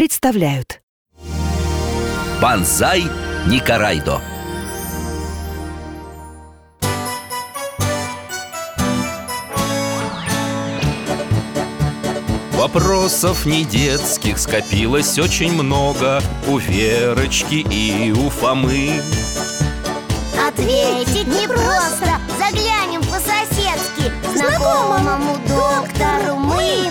представляют. Банзай Никарайдо. Вопросов не детских скопилось очень много. У Верочки и у Фомы. Ответить непросто Заглянем по-соседски Знакомому доктору мы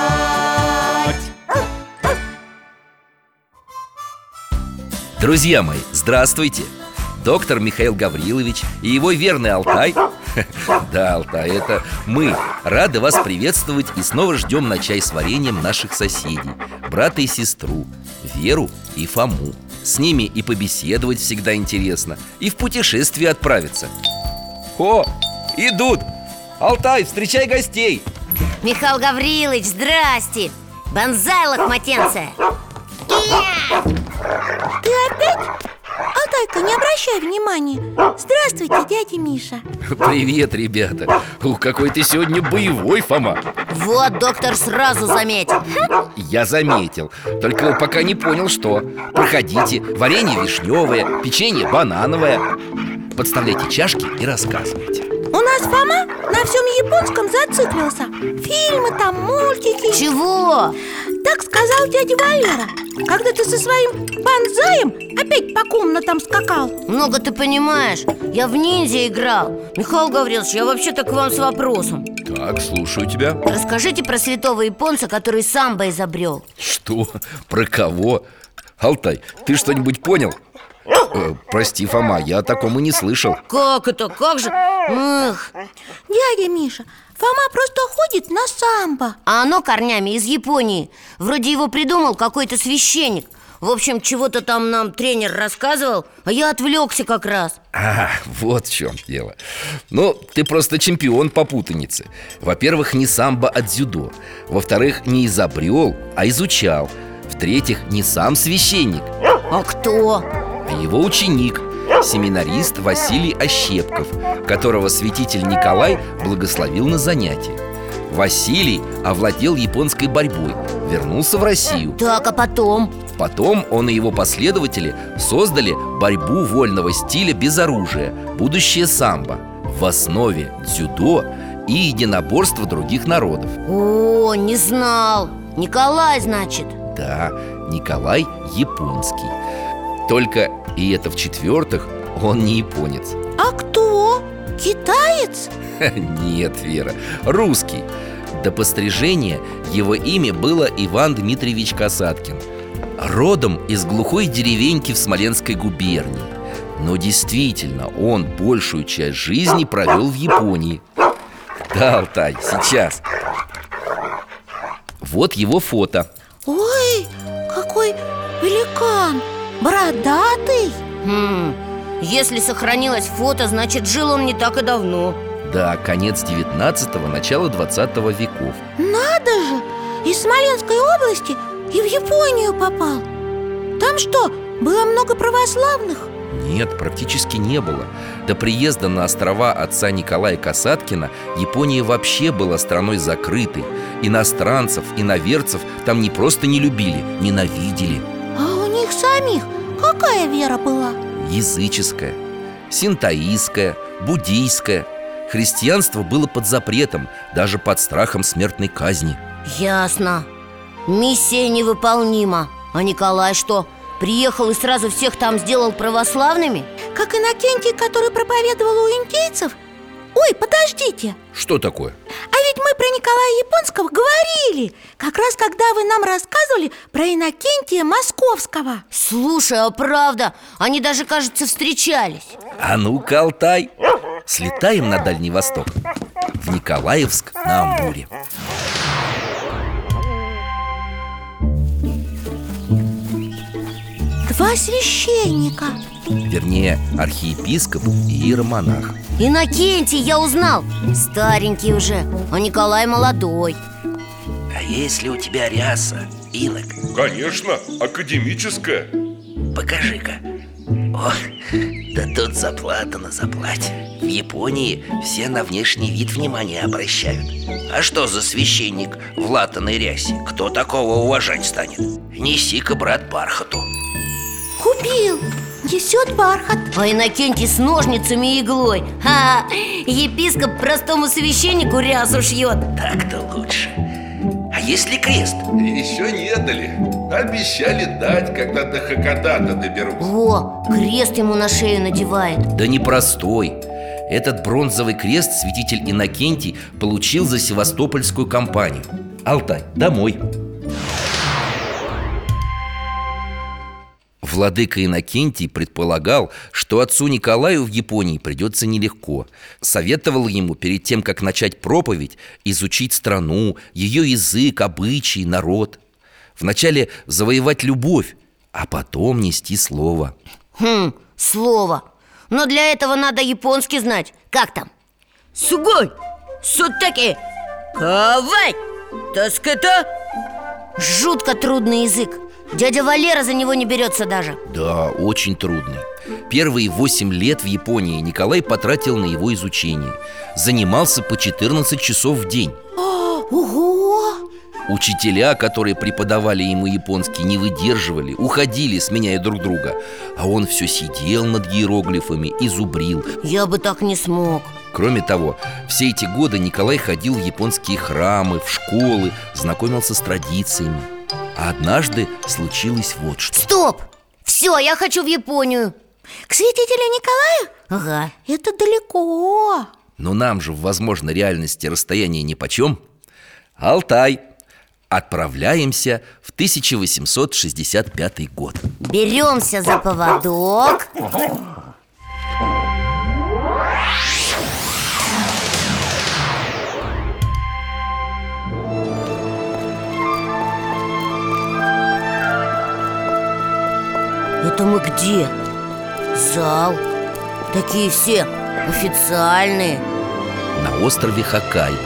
Друзья мои, здравствуйте! Доктор Михаил Гаврилович и его верный Алтай Да, Алтай, это мы Рады вас приветствовать и снова ждем на чай с вареньем наших соседей Брата и сестру, Веру и Фому С ними и побеседовать всегда интересно И в путешествие отправиться О, идут! Алтай, встречай гостей! Михаил Гаврилович, здрасте Бонзай, лохматенцы Ты опять? Алтайка, не обращай внимания. Здравствуйте, дядя Миша. Привет, ребята. Ух, какой ты сегодня боевой, Фома. Вот доктор сразу заметил. Я заметил. Только пока не понял, что. Проходите, варенье вишневое, печенье банановое. Подставляйте чашки и рассказывайте. У нас Фома на всем японском зациклился. Фильмы там, мультики. Чего? Так сказал дядя Валера Когда ты со своим банзаем опять по комнатам скакал Много ты понимаешь Я в ниндзя играл Михаил Гаврилович, я вообще-то к вам с вопросом Так, слушаю тебя Расскажите про святого японца, который самбо изобрел Что? Про кого? Алтай, ты что-нибудь понял? Э, прости, Фома, я о таком и не слышал Как это? Как же? Эх. Дядя Миша, Фома просто ходит на самбо. А оно корнями из Японии. Вроде его придумал какой-то священник. В общем, чего-то там нам тренер рассказывал А я отвлекся как раз. А, вот в чем дело. Ну, ты просто чемпион по путанице. Во-первых, не самбо, а дзюдо. Во-вторых, не изобрел, а изучал. В-третьих, не сам священник. А кто? а его ученик Семинарист Василий Ощепков Которого святитель Николай благословил на занятия. Василий овладел японской борьбой Вернулся в Россию. Так, а потом? Потом он и его последователи создали борьбу вольного стиля без оружия Будущее самбо В основе дзюдо и единоборства других народов. О, не знал. Николай, значит? Да, Николай японский. Только, и это в-четвертых, он не японец. А кто? Китаец? Нет, Вера, русский. До пострижения его имя было Иван Дмитриевич Касаткин Родом из глухой деревеньки в Смоленской губернии. Но действительно, он большую часть жизни провел в Японии. Да, Алтай, сейчас. Вот его фото Бородатый? Хм, если сохранилось фото, значит жил он не так и давно. Да, конец 19-го, начало 20 веков. Надо же! Из Смоленской области и в Японию попал. Там что, было много православных? Нет, практически не было. До приезда на острова отца Николая Касаткина Япония вообще была страной закрытой. Иностранцев, иноверцев там не просто не любили, ненавидели самих какая вера была? Языческая, синтоистская, буддийская Христианство было под запретом, даже под страхом смертной казни Ясно Миссия невыполнима А Николай что? Приехал и сразу всех там сделал православными? Как Иннокентий, который проповедовал у индейцев? Ой, подождите. Что такое? А ведь мы про Николая Японского говорили Как раз когда вы нам рассказывали про Иннокентия Московского. Слушай, а правда, они даже, кажется, встречались. А ну-ка, Алтай Слетаем на Дальний Восток В Николаевск на Амуре Два священника. Вернее, архиепископ и иеромонах. Иннокентий я узнал. Старенький уже, а Николай молодой. А если у тебя ряса, инок? Конечно, академическая. Покажи-ка. О, да тут заплата на заплате. В Японии все на внешний вид внимание обращают. А что за священник в латаной рясе? Кто такого уважать станет? Неси-ка, брат, бархату Купил, несет бархат. А Иннокентий с ножницами и иглой. Ха, епископ простому священнику рясу шьет. Так-то лучше. А если крест? Еще не дали. Обещали дать, когда до Хакодата доберусь. О, крест ему на шею надевает. Да непростой. Этот бронзовый крест святитель Иннокентий получил за севастопольскую кампанию. Алтай, домой Владыка Иннокентий предполагал, что отцу Николаю в Японии придется нелегко. Советовал ему перед тем, как начать проповедь, изучить страну, ее язык, обычаи, народ. Вначале завоевать любовь, а потом нести слово. Хм, слово. Но для этого надо японский знать. Как там? Сугой, сутаки, кавай, таската Жутко трудный язык Дядя Валера за него не берется даже. Да, очень трудный Первые восемь лет в Японии Николай потратил на его изучение. Занимался по 14 часов в день. Ого! Учителя, которые преподавали ему японский, не выдерживали, уходили, сменяя друг друга. А он все сидел над иероглифами и зубрил. Я бы так не смог. Кроме того, все эти годы Николай ходил в японские храмы, в школы, знакомился с традициями А однажды случилось вот что. Стоп! Все, я хочу в Японию. К святителю Николаю? Ага Это далеко. Но нам же в возможной реальности расстояние нипочем Алтай. Отправляемся в 1865 год. Беремся за поводок Это мы где? Зал. Такие все официальные. На острове Хоккайдо.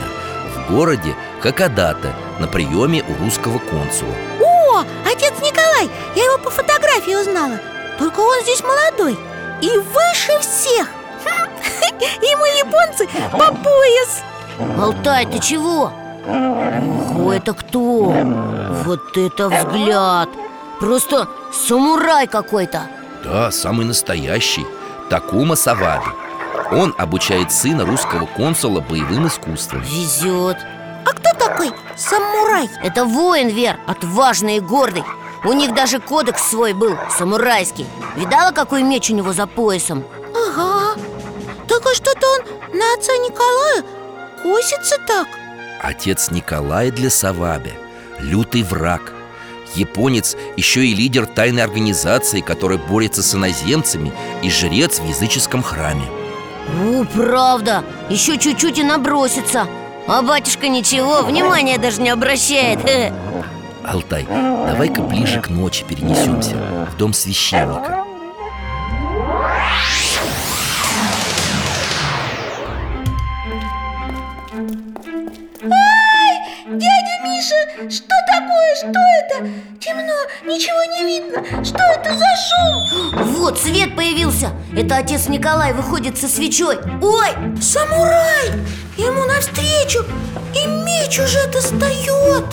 В городе Хакодате На приеме у русского консула. О, отец Николай, я его по фотографии узнала. Только он здесь молодой и выше всех. Ему японцы по пояс. Алтай, ты чего? Ого, это кто? Вот это взгляд. Просто самурай какой-то. Да, самый настоящий. Такума Саваби Он обучает сына русского консула боевым искусствам. Везет А кто такой самурай? Это воин, Вер, отважный и гордый. У них даже кодекс свой был, самурайский. Видала, какой меч у него за поясом? Ага. Только что-то он на отца Николая косится так. Отец Николай для Саваби. Лютый враг Японец еще и лидер тайной организации, которая борется с иноземцами И жрец в языческом храме. У, правда, еще чуть-чуть и набросится. А батюшка ничего, внимания даже не обращает. Алтай, давай-ка ближе к ночи перенесемся В дом священника Дядя Миша, что такое? Что это? Темно, ничего не видно Что это за шум? Вот, свет появился Это отец Николай выходит со свечой Ой, Самурай! Ему навстречу И меч уже достает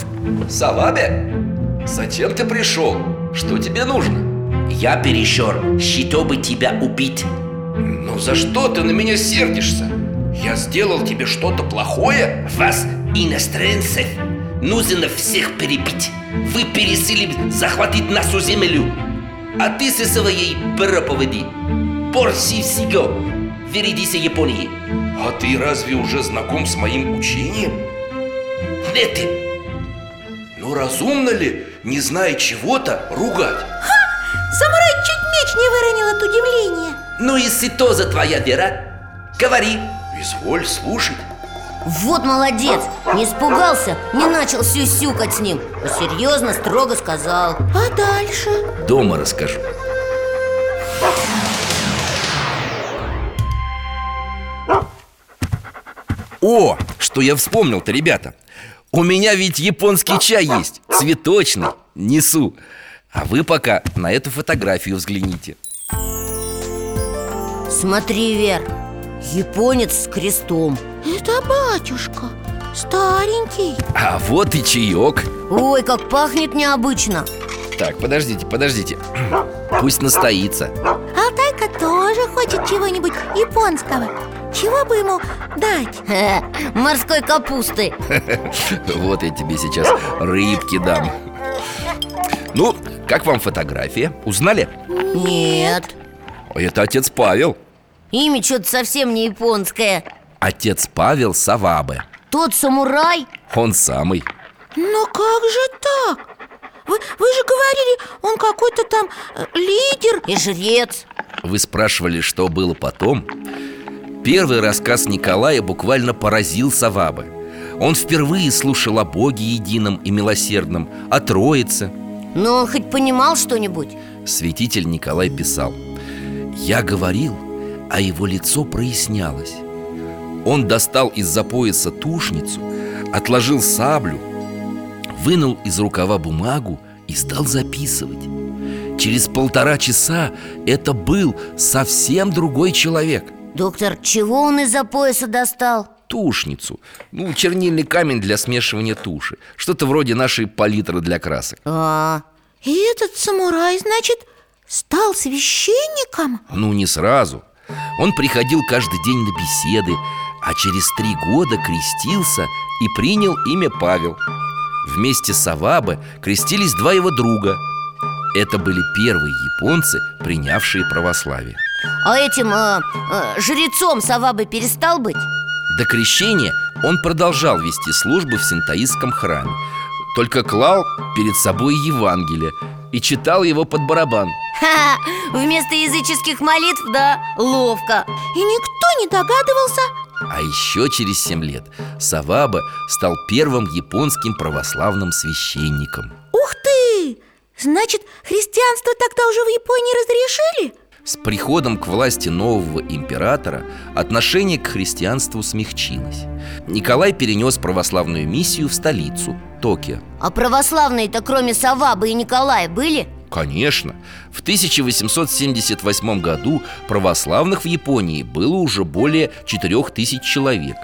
Саваби, зачем ты пришел? Что тебе нужно? Я перещер, чтобы тебя убить Ну за что ты на меня сердишься? Я сделал тебе что-то плохое? Вас, иностранцев, нужно всех перебить. Вы пересили захватить нашу землю. А ты со своей проповеди Порси всего. Впереди Японии. А ты разве уже знаком с моим учением? Нет, Ну разумно ли, не зная чего-то, ругать? Самурай чуть меч не выронил от удивления. Ну если то за твоя вера Говори. Изволь слушать Вот молодец, не испугался, не начал сюсюкать с ним. А Серьезно, строго сказал. А дальше? Дома расскажу. О, что я вспомнил-то, ребята? У меня ведь японский чай есть. Цветочный, несу. А вы пока на эту фотографию взгляните. Смотри, Вер, японец с крестом Это батюшка, старенький. А вот и чаек Ой, как пахнет необычно. Так, подождите, подождите. Пусть настоится. Алтайка тоже хочет чего-нибудь японского. Чего бы ему дать? Хе, Морской капусты. Вот я тебе сейчас рыбки дам. Ну, как вам фотография? Узнали? Нет. Это отец Павел. Имя что-то совсем не японское Отец Павел Савабе Тот самурай? Он самый Но как же так? Вы, вы же говорили, он какой-то там э, лидер И жрец Вы спрашивали, что было потом? Первый рассказ Николая буквально поразил Савабе Он впервые слушал о Боге едином и милосердном О Троице Но он хоть понимал что-нибудь? Святитель Николай писал Я говорил, а его лицо прояснялось Он достал из-за пояса тушницу Отложил саблю Вынул из рукава бумагу и стал записывать. Через полтора часа это был совсем другой человек. Доктор, чего он из-за пояса достал? Тушницу. Ну, чернильный камень для смешивания туши. Что-то вроде нашей палитры для красок. А, И этот самурай, значит, стал священником? Ну, не сразу. Он приходил каждый день на беседы А через три года крестился и принял имя Павел. Вместе с Авабе крестились два его друга. Это были первые японцы, принявшие православие. А этим э, э, жрецом Савабы перестал быть? До крещения он продолжал вести службы в синтаистском храме Только клал перед собой Евангелие и читал его под барабан. Ха, вместо языческих молитв, да, ловко. И никто не догадывался А еще через семь лет Саваба стал первым японским православным священником Ух ты! Значит, христианство тогда уже в Японии разрешили? С приходом к власти нового императора отношение к христианству смягчилось Николай перенес православную миссию в столицу, Токио А православные-то кроме Савабы и Николая были? Конечно, в 1878 году православных в Японии было уже более 4000 человек.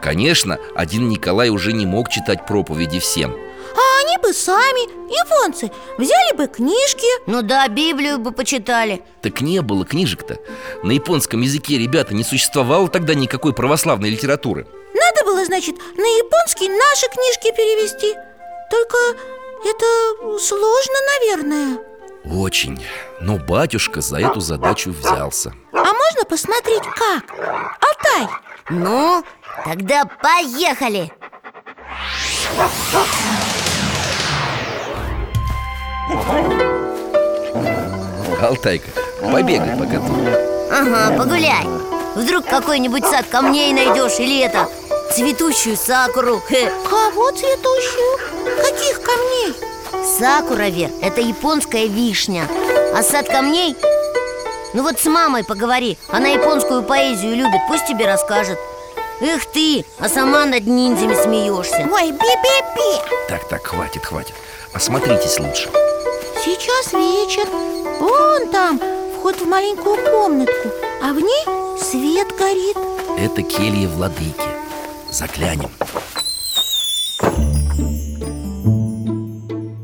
Конечно, один Николай уже не мог читать проповеди всем. А они бы сами, японцы, взяли бы книжки. Ну да, Библию бы почитали. Так не было книжек-то. На японском языке, ребята, не существовало тогда никакой православной литературы. Надо было, значит, на японский наши книжки перевести. Только это сложно, наверное. Очень, но батюшка за эту задачу взялся. А можно посмотреть, как? Алтай, Ну, тогда поехали! Алтайка, побегай пока тут Ага, погуляй Вдруг какой-нибудь сад камней найдешь Или это, цветущую сакуру Хе. кого цветущую? Каких камней? Сакура, Вер, это японская вишня. А сад камней? Ну вот с мамой поговори. Она японскую поэзию любит, пусть тебе расскажет. Эх ты, а сама над ниндзями смеешься. Ой, би-би-би. Так, так, хватит, хватит. Осмотритесь лучше. Сейчас вечер. Вон там вход в маленькую комнатку А в ней свет горит. Это келья владыки. Заглянем.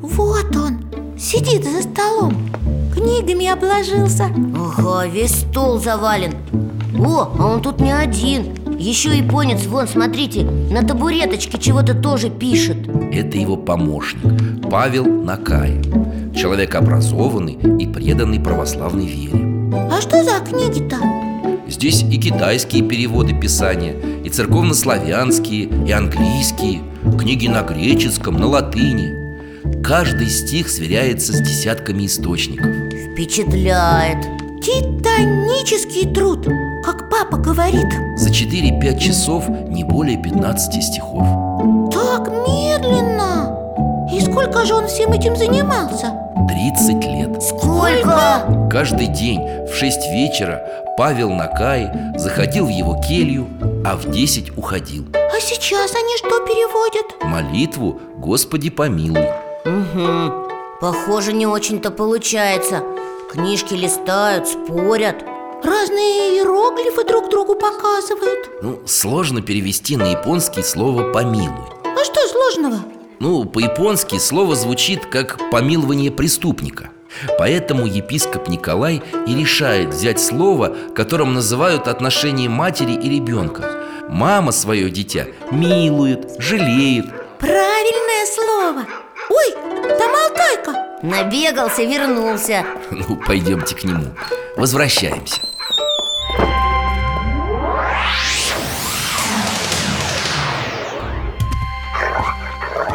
Вот он, сидит за столом. Книгами обложился. Ага, весь стол завален. О, а он тут не один. Еще японец, вон, смотрите, на табуреточке чего-то тоже пишет. Это его помощник Павел Накай Человек образованный и преданный православной вере А что за книги-то? Здесь и китайские переводы писания, и церковнославянские, и английские Книги на греческом, на латыни Каждый стих сверяется с десятками источников Впечатляет Титанический труд, как папа говорит За 4-5 часов не более 15 стихов Так медленно И сколько же он всем этим занимался? 30 лет Сколько? Каждый день в 6 вечера Павел Накай заходил в его келью, а в 10 уходил. А сейчас они что переводят? Молитву «Господи помилуй» Угу. Похоже, не очень-то получается. Книжки листают, спорят. Разные иероглифы друг другу показывают. Ну, сложно перевести на японский слово «помилуй» А что сложного? Ну, по-японски слово звучит как «помилование преступника» Поэтому епископ Николай и решает взять слово, которым называют отношения матери и ребенка Мама свое дитя милует, жалеет Правильное слово. Ой, там Алтайка. Набегался, вернулся. Ну, пойдемте к нему. Возвращаемся.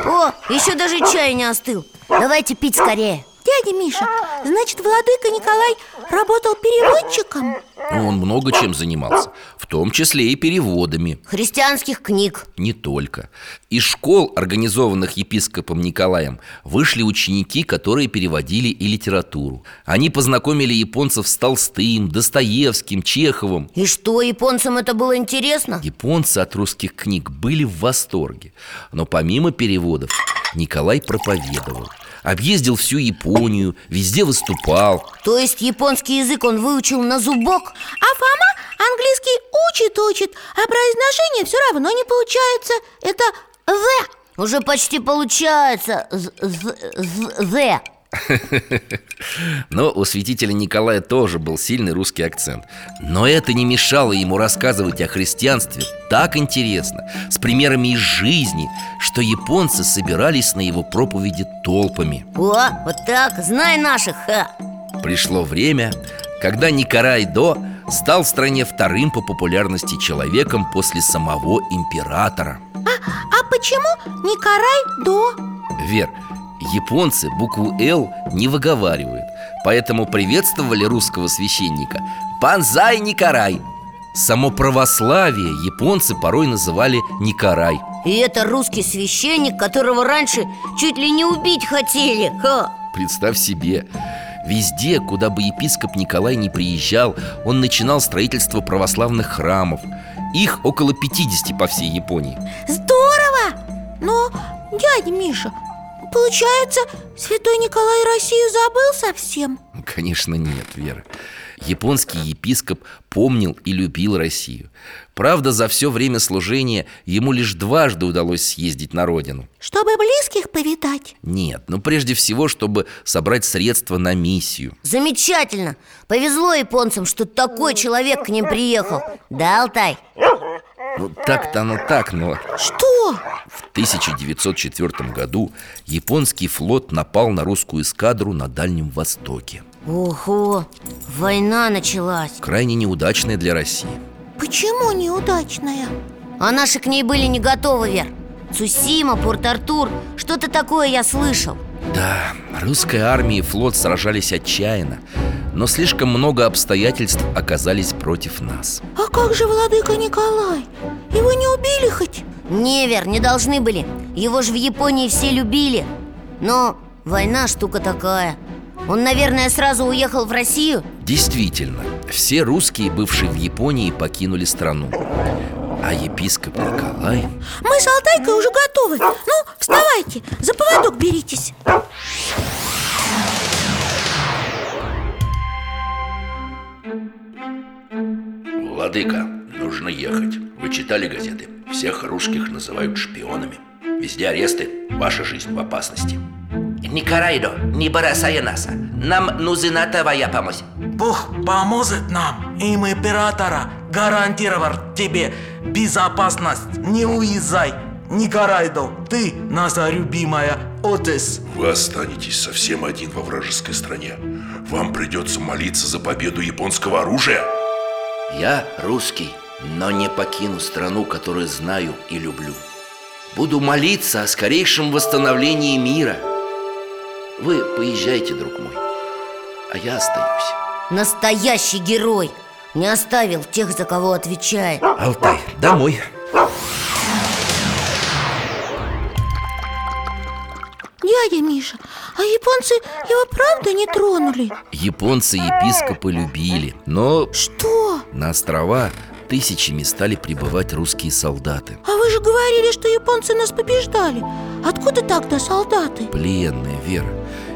О, еще даже чай не остыл. Давайте пить скорее Дядя Миша, значит, владыка Николай работал переводчиком? Ну, Он много чем занимался В том числе и переводами. Христианских книг. Не только. Из школ, организованных епископом Николаем Вышли ученики, которые переводили и литературу. Они познакомили японцев с Толстым, Достоевским, Чеховым. И что, японцам это было интересно? Японцы от русских книг были в восторге. Но помимо переводов Николай проповедовал Объездил всю Японию, везде выступал То есть японский язык он выучил на зубок? А Фома английский учит-учит А произношение все равно не получается Это «the» Уже почти получается З- з- з-. Но у святителя Николая тоже был сильный русский акцент. Но это не мешало ему рассказывать о христианстве так интересно С примерами из жизни, что японцы собирались на его проповеди толпами. О, вот так, знай наших, ха. Пришло время, когда Николай До стал в стране вторым по популярности человеком после самого императора. А почему Никарай до? Вер, японцы букву «Л» не выговаривают. Поэтому приветствовали русского священника «Банзай Никарай» Само православие японцы порой называли Никарай И это русский священник, которого раньше чуть ли не убить хотели. Ха. Представь себе. Везде, куда бы епископ Николай не приезжал Он начинал строительство православных храмов. Их около 50 по всей Японии. Здорово! Но, дядя Миша, получается, святой Николай Россию забыл совсем? Конечно нет, Вера Японский епископ помнил и любил Россию Правда, за все время служения ему лишь дважды удалось съездить на родину Чтобы близких повидать? Нет, ну прежде всего, чтобы собрать средства на миссию Замечательно Повезло японцам, что такой человек к ним приехал Да, Алтай? Ну так-то оно так, но Что? в 1904 году японский флот напал на русскую эскадру на Дальнем Востоке. Ого, война началась. Крайне неудачная для России. Почему неудачная? А наши к ней были не готовы, Вер. Цусима, Порт-Артур, что-то такое я слышал Да, русская армия и флот сражались отчаянно Но слишком много обстоятельств оказались против нас. А как же владыка Николай? Его не убили хоть? Не, Вер, не должны были. Его же в Японии все любили. Но война штука такая. Он, наверное, сразу уехал в Россию? Действительно, все русские, бывшие в Японии, покинули страну А епископ Николай? Мы с Алтайкой уже готовы. Ну, вставайте, за поводок беритесь. Владыка, нужно ехать. Вы читали газеты? Всех русских называют шпионами. Везде аресты, ваша жизнь в опасности Никарайдо, не бросай нас. Нам нужна твоя помощь. Бог поможет нам, им императора гарантировал тебе безопасность. Не уезжай, Николайдо, ты наша любимая Отес Вы останетесь совсем один во вражеской стране. Вам придется молиться за победу японского оружия. Я русский, но не покину страну, которую знаю и люблю. Буду молиться о скорейшем восстановлении мира. Вы поезжайте, друг мой, а я остаюсь. Настоящий герой Не оставил тех, за кого отвечает Алтай, домой Дядя Миша, а японцы его правда не тронули? Японцы епископы любили Но Что? на острова тысячами стали прибывать русские солдаты А вы же говорили, что японцы нас побеждали Откуда тогда солдаты? Пленные, Вера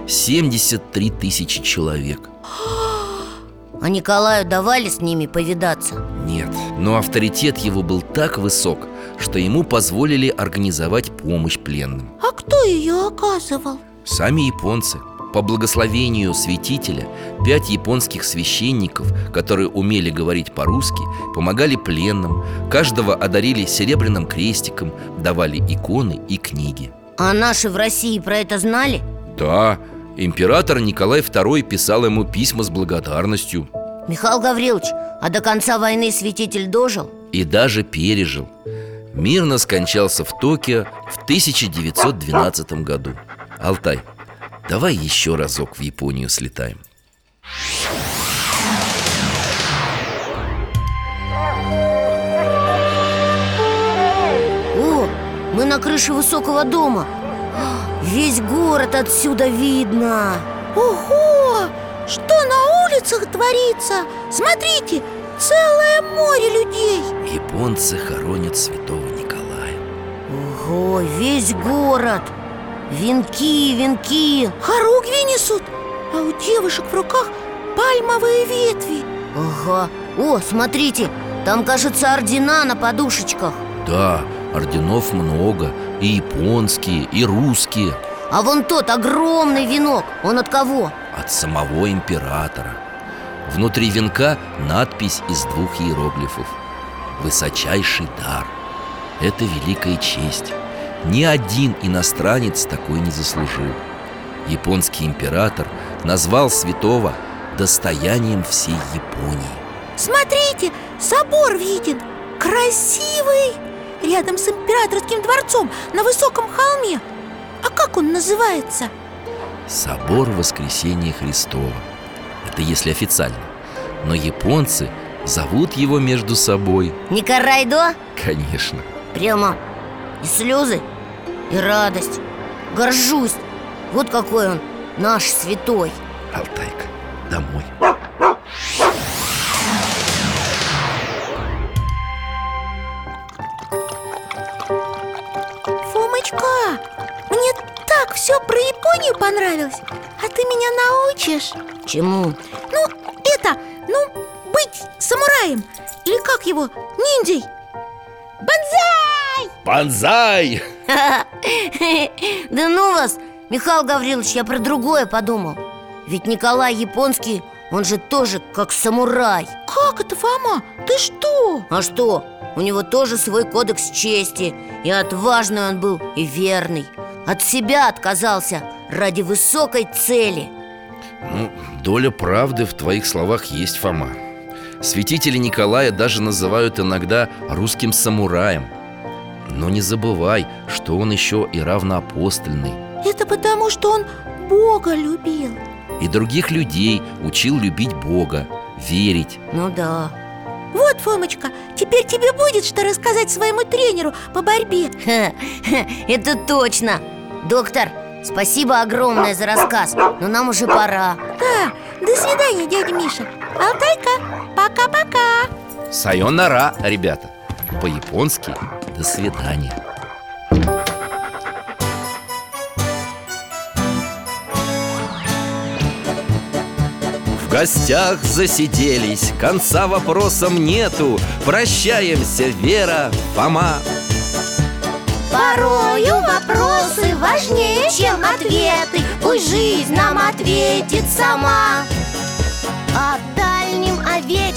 73 тысячи человек А Николаю давали с ними повидаться? Нет, но авторитет его был так высок, что ему позволили организовать помощь пленным А кто ее оказывал? Сами японцы По благословению святителя Пять японских священников, которые умели говорить по-русски Помогали пленным Каждого одарили серебряным крестиком Давали иконы и книги. А наши в России про это знали? Да, император Николай II писал ему письма с благодарностью. Михаил Гаврилович, а до конца войны святитель дожил? И даже пережил. Мирно скончался в Токио в 1912 году. Алтай, давай еще разок в Японию слетаем. О, мы на крыше высокого дома. Весь город отсюда видно. Ого! Что на улицах творится? Смотрите, целое море людей. Японцы хоронят святого Николая. Ого, весь город Венки, венки. Хоругви несут, а у девушек в руках пальмовые ветви. Ага, о, смотрите, там, кажется, ордена на подушечках. Да, орденов много. И японские, и русские. А вон тот огромный венок, он от кого? От самого императора. Внутри венка надпись из двух иероглифов. Высочайший дар Это великая честь Ни один иностранец такой не заслужил. Японский император назвал святого достоянием всей Японии. Смотрите, собор виден Красивый Рядом с императорским дворцом На высоком холме. А как он называется? Собор Воскресения Христова. Это если официально. Но японцы зовут его между собой. Никарайдо? Конечно. Прямо. И слезы, и радость Горжусь Вот какой он, наш святой Алтайка, домой Фомочка, мне так все про Японию понравилось А ты меня научишь? Чему? Ну, это, ну, быть самураем Или как его, ниндзей Бонзай! Банзай! Да ну вас, Михаил Гаврилович, я про другое подумал Ведь Николай Японский, он же тоже как самурай Как это, Фома? Ты что? А что? У него тоже свой кодекс чести И отважный он был, и верный От себя отказался ради высокой цели Ну, доля правды в твоих словах есть, Фома Святители Николая даже называют иногда русским самураем Но не забывай, что он еще и равноапостольный. Это потому, что он Бога любил. И других людей учил любить Бога, верить. Ну да. Вот, Фомочка, теперь тебе будет что рассказать своему тренеру по борьбе. Ха, ха, Это точно. Доктор, спасибо огромное за рассказ Но нам уже пора. Да, до свидания, дядя Миша. Алтайка, пока-пока. Сайонара, ребята. По-японски «до свидания» В гостях засиделись, конца вопросам нету. Прощаемся, Вера, Фома. Порою вопросы важнее, чем ответы. Пусть жизнь нам ответит сама. Отдай дальнем, о вечном